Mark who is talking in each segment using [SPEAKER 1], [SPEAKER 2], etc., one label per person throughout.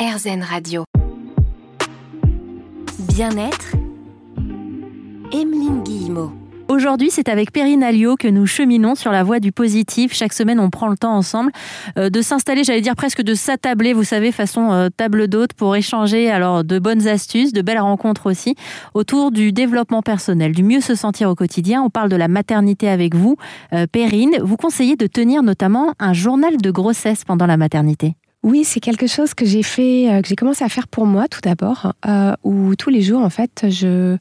[SPEAKER 1] RZN Radio. Bien-être, Emeline Guillemot.
[SPEAKER 2] Aujourd'hui, c'est avec Perrine Alliot que nous cheminons sur la voie du positif. Chaque semaine, on prend le temps ensemble euh, de s'installer, j'allais dire presque de s'attabler, vous savez, façon euh, table d'hôte pour échanger alors de bonnes astuces, de belles rencontres aussi autour du développement personnel, du mieux se sentir au quotidien. On parle de la maternité avec vous. Euh, Perrine, vous conseillez de tenir notamment un journal de grossesse pendant la maternité?
[SPEAKER 3] Oui, c'est quelque chose que j'ai fait, que j'ai commencé à faire pour moi tout d'abord, où tous les jours, en fait, je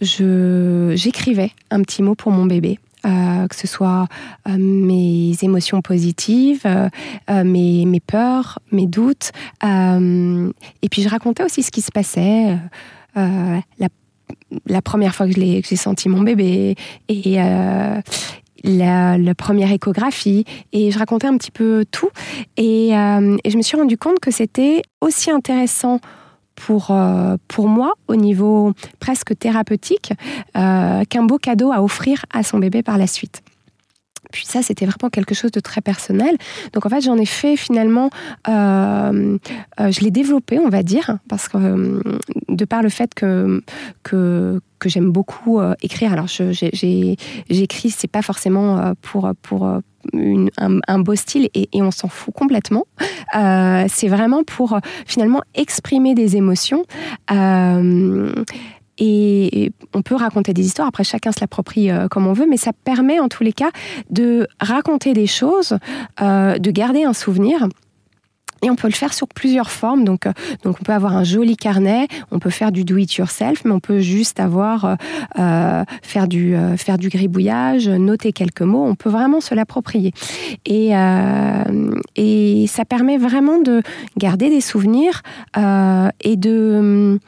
[SPEAKER 3] j'écrivais un petit mot pour mon bébé. Euh, que ce soit euh, mes émotions positives, euh, mes, mes, peurs, mes doutes. et puis je racontais aussi ce qui se passait, la, la, première fois que j'ai senti mon bébé et la, première échographie. Et je racontais un petit peu tout. Et, et je me suis rendu compte que c'était aussi intéressant pour, euh, pour moi au niveau presque thérapeutique euh, qu'un beau cadeau à offrir à son bébé par la suite. Puis ça, c'était vraiment quelque chose de très personnel. Donc en fait, j'en ai fait finalement, euh, je l'ai développé, on va dire, parce que de par le fait que, que, j'aime beaucoup écrire. Alors j'écris, c'est pas forcément pour, pour un, beau style et, on s'en fout complètement. Euh, c'est vraiment pour euh, finalement exprimer des émotions. Euh, et on peut raconter des histoires, après chacun se l'approprie comme on veut, mais ça permet en tous les cas de raconter des choses, de garder un souvenir et on peut le faire sur plusieurs formes. Donc, euh, donc on peut avoir un joli carnet, on peut faire du do it yourself, mais on peut juste avoir euh, euh, faire du faire du gribouillage, noter quelques mots. On peut vraiment se l'approprier. Et et ça permet vraiment de garder des souvenirs et de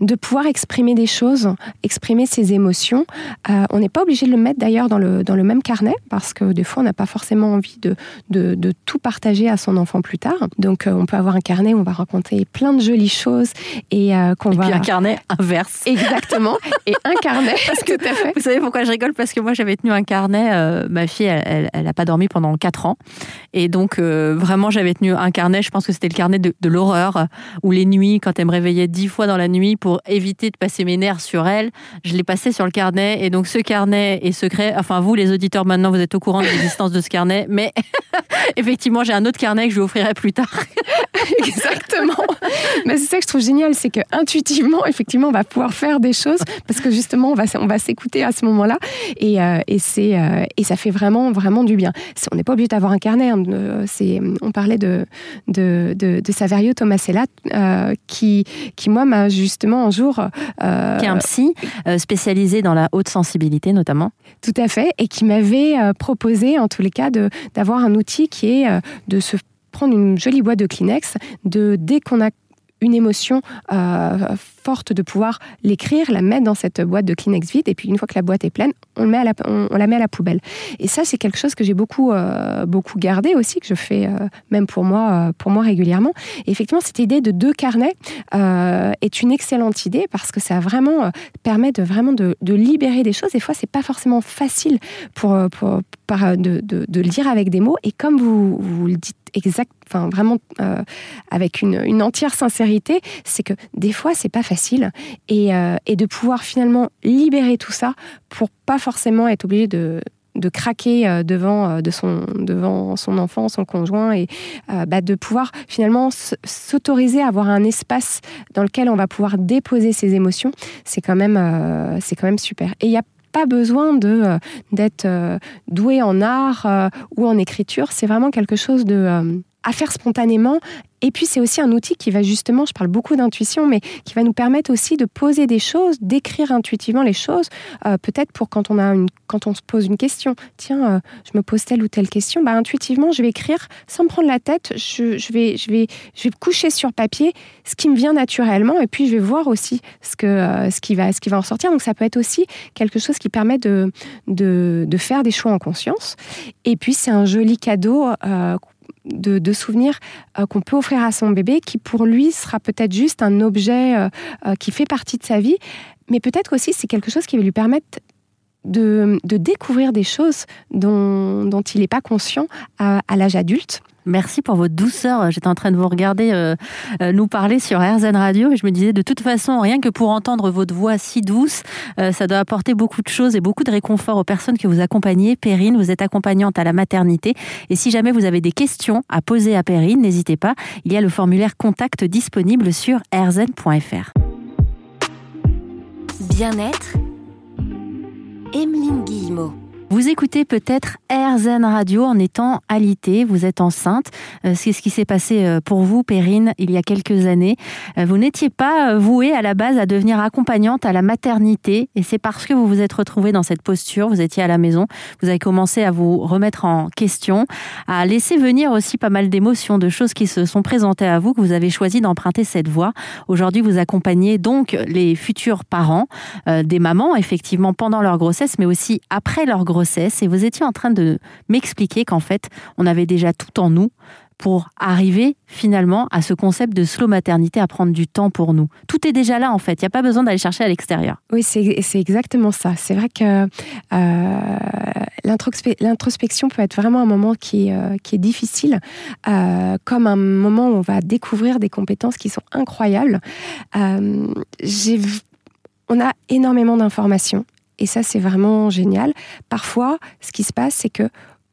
[SPEAKER 3] de pouvoir exprimer des choses, exprimer ses émotions. Euh, on n'est pas obligé de le mettre d'ailleurs dans le, dans le même carnet, parce que des fois, on n'a pas forcément envie de, de, tout partager à son enfant plus tard. Donc, euh, on peut avoir un carnet où on va raconter plein de jolies choses et euh, qu'on va...
[SPEAKER 2] Puis un carnet inverse.
[SPEAKER 3] Exactement. et un carnet, parce que
[SPEAKER 2] tout à fait. Vous savez pourquoi je rigole? Parce que moi, j'avais tenu un carnet. ma fille, elle n'a pas dormi pendant 4 ans. Et donc, vraiment, j'avais tenu un carnet. Je pense que c'était le carnet de, de l'horreur, où les nuits, quand elle me réveillait 10 fois dans la nuit, pour éviter de passer mes nerfs sur elle, je l'ai passé sur le carnet. Et donc, ce carnet est secret. Enfin, vous, les auditeurs, maintenant, vous êtes au courant de l'existence de ce carnet. Mais effectivement, j'ai un autre carnet que je lui offrirai plus tard.
[SPEAKER 3] Exactement. C'est ça que je trouve génial, c'est que intuitivement, effectivement, on va pouvoir faire des choses parce que justement, on va, on va s'écouter à ce moment-là. Et, euh, et, c'est, euh, et ça fait vraiment, vraiment du bien. On n'est pas obligé d'avoir un carnet. Hein. C'est, on parlait de, de, de, de Saverio Tomasella euh, qui, qui, moi, m'a justement un jour.
[SPEAKER 2] Euh, qui est un psy spécialisé dans la haute sensibilité, notamment.
[SPEAKER 3] Tout à fait. Et qui m'avait proposé, en tous les cas, de, d'avoir un outil qui est de se prendre une jolie boîte de Kleenex, de dès qu'on a une émotion euh, forte de pouvoir l'écrire, la mettre dans cette boîte de Kleenex vide, et puis une fois que la boîte est pleine, on, la, met à la poubelle. Et ça, c'est quelque chose que j'ai beaucoup, euh, gardé aussi, que je fais euh, même pour moi, pour moi régulièrement. Effectivement, cette idée de deux carnets est une excellente idée parce que ça vraiment permet de vraiment de, libérer des choses. Des fois, c'est pas forcément facile pour, de, de, de, le dire avec des mots. Et comme vous, le dites exact, enfin vraiment euh, avec une, une, entière sincérité, c'est que des fois c'est pas facile et, euh, et, de pouvoir finalement libérer tout ça pour pas forcément être obligé de, craquer euh, devant, de son, devant son enfant, son conjoint, et bah, de pouvoir finalement s'autoriser à avoir un espace dans lequel on va pouvoir déposer ses émotions, c'est quand même, c'est quand même super. Et il y a pas besoin de euh, d'être euh, doué en art euh, ou en écriture. C'est vraiment quelque chose de à faire spontanément et puis c'est aussi un outil qui va justement, je parle beaucoup d'intuition, mais qui va nous permettre aussi de poser des choses, d'écrire intuitivement les choses. Euh, peut-être pour quand on a une, quand on se pose une question, tiens, euh, je me pose telle ou telle question, bah intuitivement je vais écrire sans me prendre la tête. Je, vais, je vais, je vais coucher sur papier ce qui me vient naturellement, et puis je vais voir aussi ce que, euh, ce qui va, ce qui va en sortir. Donc ça peut être aussi quelque chose qui permet de, de, de faire des choix en conscience. Et puis c'est un joli cadeau de, souvenirs euh, qu'on peut offrir à son bébé, qui pour lui sera peut-être juste un objet euh, euh, qui fait partie de sa vie, mais peut-être aussi c'est quelque chose qui va lui permettre de, découvrir des choses dont, il n'est pas conscient à, l'âge adulte.
[SPEAKER 2] Merci pour votre douceur. J'étais en train de vous regarder euh, euh, nous parler sur RZN Radio et je me disais de toute façon, rien que pour entendre votre voix si douce, euh, ça doit apporter beaucoup de choses et beaucoup de réconfort aux personnes que vous accompagnez. Perrine, vous êtes accompagnante à la maternité et si jamais vous avez des questions à poser à Perrine, n'hésitez pas. Il y a le formulaire contact disponible sur rzn.fr.
[SPEAKER 1] Bien-être, Emeline Guillemot.
[SPEAKER 2] Vous écoutez peut-être RZN Radio en étant alité, vous êtes enceinte. Euh, c'est ce qui s'est passé euh, pour vous, Perrine, il y a quelques années. Euh, vous n'étiez pas vouée à la base à devenir accompagnante à la maternité et c'est parce que vous vous êtes retrouvée dans cette posture, vous étiez à la maison, vous avez commencé à vous remettre en question, à laisser venir aussi pas mal d'émotions, de choses qui se sont présentées à vous, que vous avez choisi d'emprunter cette voie. Aujourd'hui, vous accompagnez donc les futurs parents, des mamans, effectivement, pendant leur grossesse, mais aussi après leur grossesse grossesse et vous étiez en train de m'expliquer qu'en fait, on avait déjà tout en nous pour arriver finalement à ce concept de slow maternité, à prendre du temps pour nous. Tout est déjà là en fait, il n'y a pas besoin d'aller chercher à l'extérieur.
[SPEAKER 3] Oui, c'est exactement ça. C'est vrai que euh, l'introspection peut être vraiment un moment qui, euh, est difficile, euh, comme un moment où on va découvrir des compétences qui sont incroyables. on a énormément d'informations et ça, c'est vraiment génial. Parfois, ce qui se passe, c'est que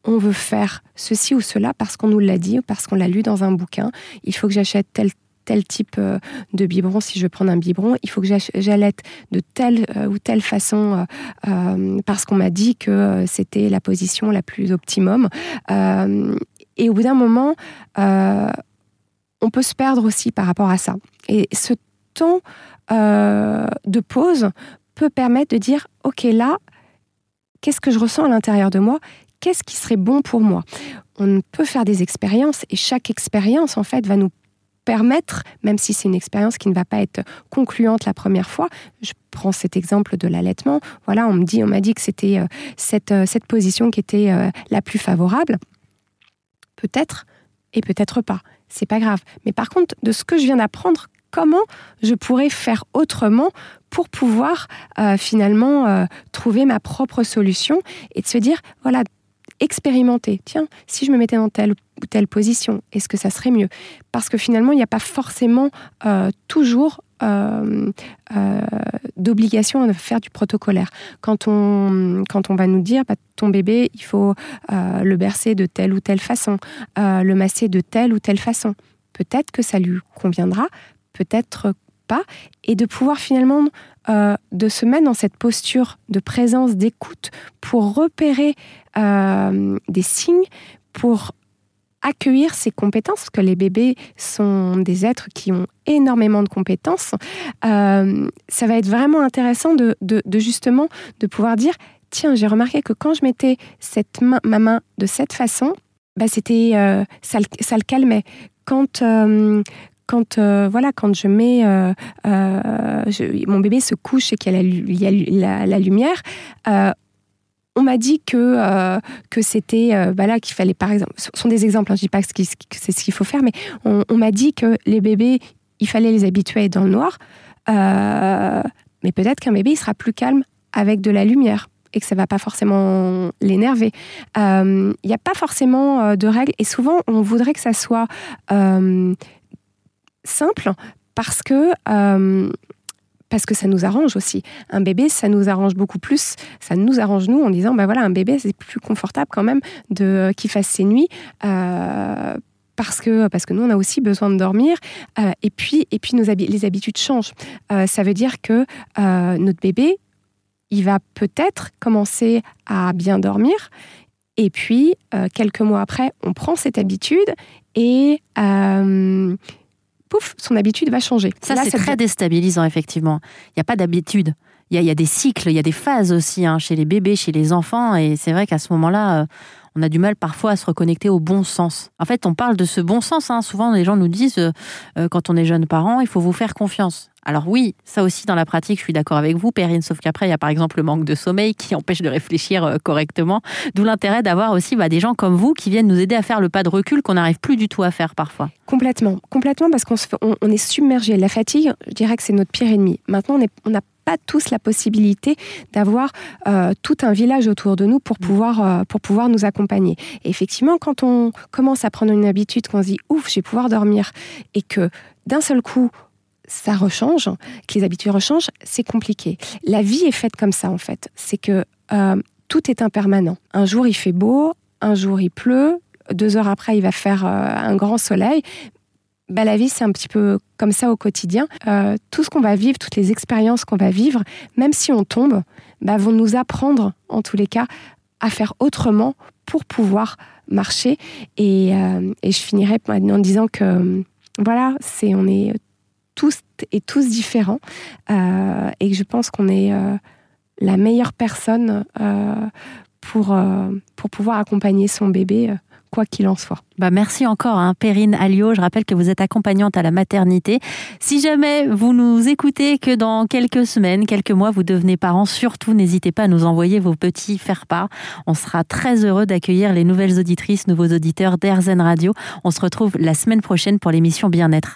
[SPEAKER 3] on veut faire ceci ou cela parce qu'on nous l'a dit ou parce qu'on l'a lu dans un bouquin. Il faut que j'achète tel tel type euh, de biberon, si je veux prendre un biberon, il faut que j'allaite de telle euh, ou telle façon euh, parce qu'on m'a dit que c'était la position la plus optimum. et au bout d'un moment, on peut se perdre aussi par rapport à ça. Et ce temps de pause peut permettre de dire, OK, là, qu'est-ce que je ressens à l'intérieur de moi? Qu'est-ce qui serait bon pour moi? On peut faire des expériences et chaque expérience, en fait, va nous permettre, même si c'est une expérience qui ne va pas être concluante la première fois, je prends cet exemple de l'allaitement, voilà, on me dit, on m'a dit que c'était euh, cette, euh, cette position qui était euh, la plus favorable. Peut-être et peut-être pas. C'est pas grave. Mais par contre, de ce que je viens d'apprendre, comment je pourrais faire autrement pour pouvoir euh, finalement euh, trouver ma propre solution et de se dire, voilà, expérimenter. Tiens, si je me mettais dans telle ou telle position, est-ce que ça serait mieux? Parce que finalement, il n'y a pas forcément euh, toujours d'obligation de faire du protocolaire. Quand on, quand on va nous dire, bah, ton bébé, il faut le bercer de telle ou telle façon, le masser de telle ou telle façon, peut-être que ça lui conviendra, peut-être pas, et de pouvoir finalement euh, de se mettre dans cette posture de présence, d'écoute, pour repérer euh, des signes, pour accueillir ces compétences, parce que les bébés sont des êtres qui ont énormément de compétences. Euh, ça va être vraiment intéressant de, justement de pouvoir dire, tiens, j'ai remarqué que quand je mettais cette main, ma main de cette façon, bah c'était ça, ça, le calmait. Quand quand euh, voilà, quand je mets euh, euh, mon bébé se couche et qu'il y a la, lumière, on m'a dit que que c'était bah là qu'il fallait par exemple, ce sont des exemples, hein, je dis pas que c'est ce qu'il faut faire, mais on, m'a dit que les bébés, il fallait les habituer dans le noir, mais peut-être qu'un bébé il sera plus calme avec de la lumière et que ça va pas forcément l'énerver. Il n'y a pas forcément de règles et souvent on voudrait que ça soit simple parce que euh, parce que ça nous arrange aussi. Un bébé, ça nous arrange beaucoup plus. Ça nous arrange nous en disant, ben voilà, un bébé, c'est plus confortable quand même de qu'il fasse ses nuits. Euh, parce que, parce que nous, on a aussi besoin de dormir. Euh, et puis, et puis nos les habitudes changent. ça veut dire que notre bébé, il va peut-être commencer à bien dormir. Et puis, quelques mois après, on prend cette habitude et son habitude va changer.
[SPEAKER 2] Ça, c'est très déstabilisant, effectivement. Il n'y a pas d'habitude. Il y, a, des cycles, il y a des phases aussi hein, chez les bébés, chez les enfants. Et c'est vrai qu'à ce moment-là, euh, on a du mal parfois à se reconnecter au bon sens. En fait, on parle de ce bon sens. Hein. Souvent, les gens nous disent, euh, euh, quand on est jeune parent, il faut vous faire confiance. Alors oui, ça aussi dans la pratique, je suis d'accord avec vous, Perrine, sauf qu'après, il y a par exemple le manque de sommeil qui empêche de réfléchir euh, correctement. D'où l'intérêt d'avoir aussi bah, des gens comme vous qui viennent nous aider à faire le pas de recul qu'on n'arrive plus du tout à faire parfois.
[SPEAKER 3] Complètement, complètement parce qu'on on, est submergé. La fatigue, je dirais que c'est notre pire ennemi. Maintenant, on n'a pas tous la possibilité d'avoir euh, tout un village autour de nous pour mm. pouvoir, euh, pour pouvoir nous accompagner. Et effectivement, quand on commence à prendre une habitude, qu'on se dit ouf, je vais pouvoir dormir, et que d'un seul coup, ça rechange, que les habitudes rechangent, c'est compliqué. La vie est faite comme ça en fait. C'est que euh, tout est impermanent. Un jour il fait beau, un jour il pleut, deux heures après il va faire un grand soleil, bah, la vie, c'est un petit peu comme ça au quotidien. Euh, tout ce qu'on va vivre, toutes les expériences qu'on va vivre, même si on tombe, bah, vont nous apprendre, en tous les cas, à faire autrement pour pouvoir marcher. Et, euh, je finirai en disant que, voilà, c'est on est tous et tous différents. Euh, et que je pense qu'on est la meilleure personne pour, pour pouvoir accompagner son bébé quoi qu'il en soit.
[SPEAKER 2] Bah merci encore, hein, Perrine Alliot. Je rappelle que vous êtes accompagnante à la maternité. Si jamais vous nous écoutez que dans quelques semaines, quelques mois, vous devenez parents, surtout n'hésitez pas à nous envoyer vos petits faire-part. On sera très heureux d'accueillir les nouvelles auditrices, nouveaux auditeurs d'Airzen Radio. On se retrouve la semaine prochaine pour l'émission Bien-être.